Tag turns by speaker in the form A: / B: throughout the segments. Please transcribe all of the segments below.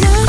A: good.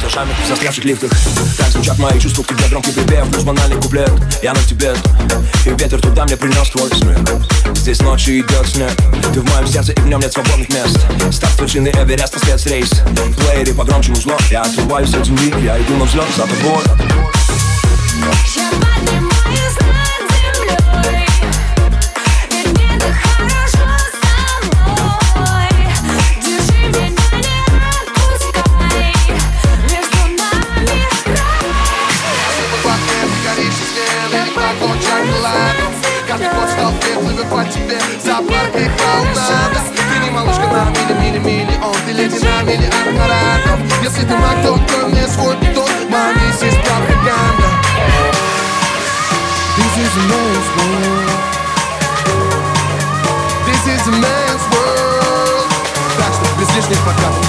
A: Этажами застрявших лифтах. Так звучат мои чувства к тебе громкий припев Плюс банальный куплет, я на тебе. И ветер туда мне принес твой смех Здесь ночью идет снег. Ты в моем сердце и в нем нет свободных мест. Став вершины Эвереста спецрейс В плеере погромче музло Я отрываюсь от земли, я иду на взлет за тобой.
B: Я поднимаю
C: по тебе за паркой волнада Ты не малышка на мили-мили-миллион Ты леди на миллиард маратов Если ты маг, то открой мне свой питон Маме здесь пропаганда. This is a man's world. This is a man's world. Так что без лишних подкатов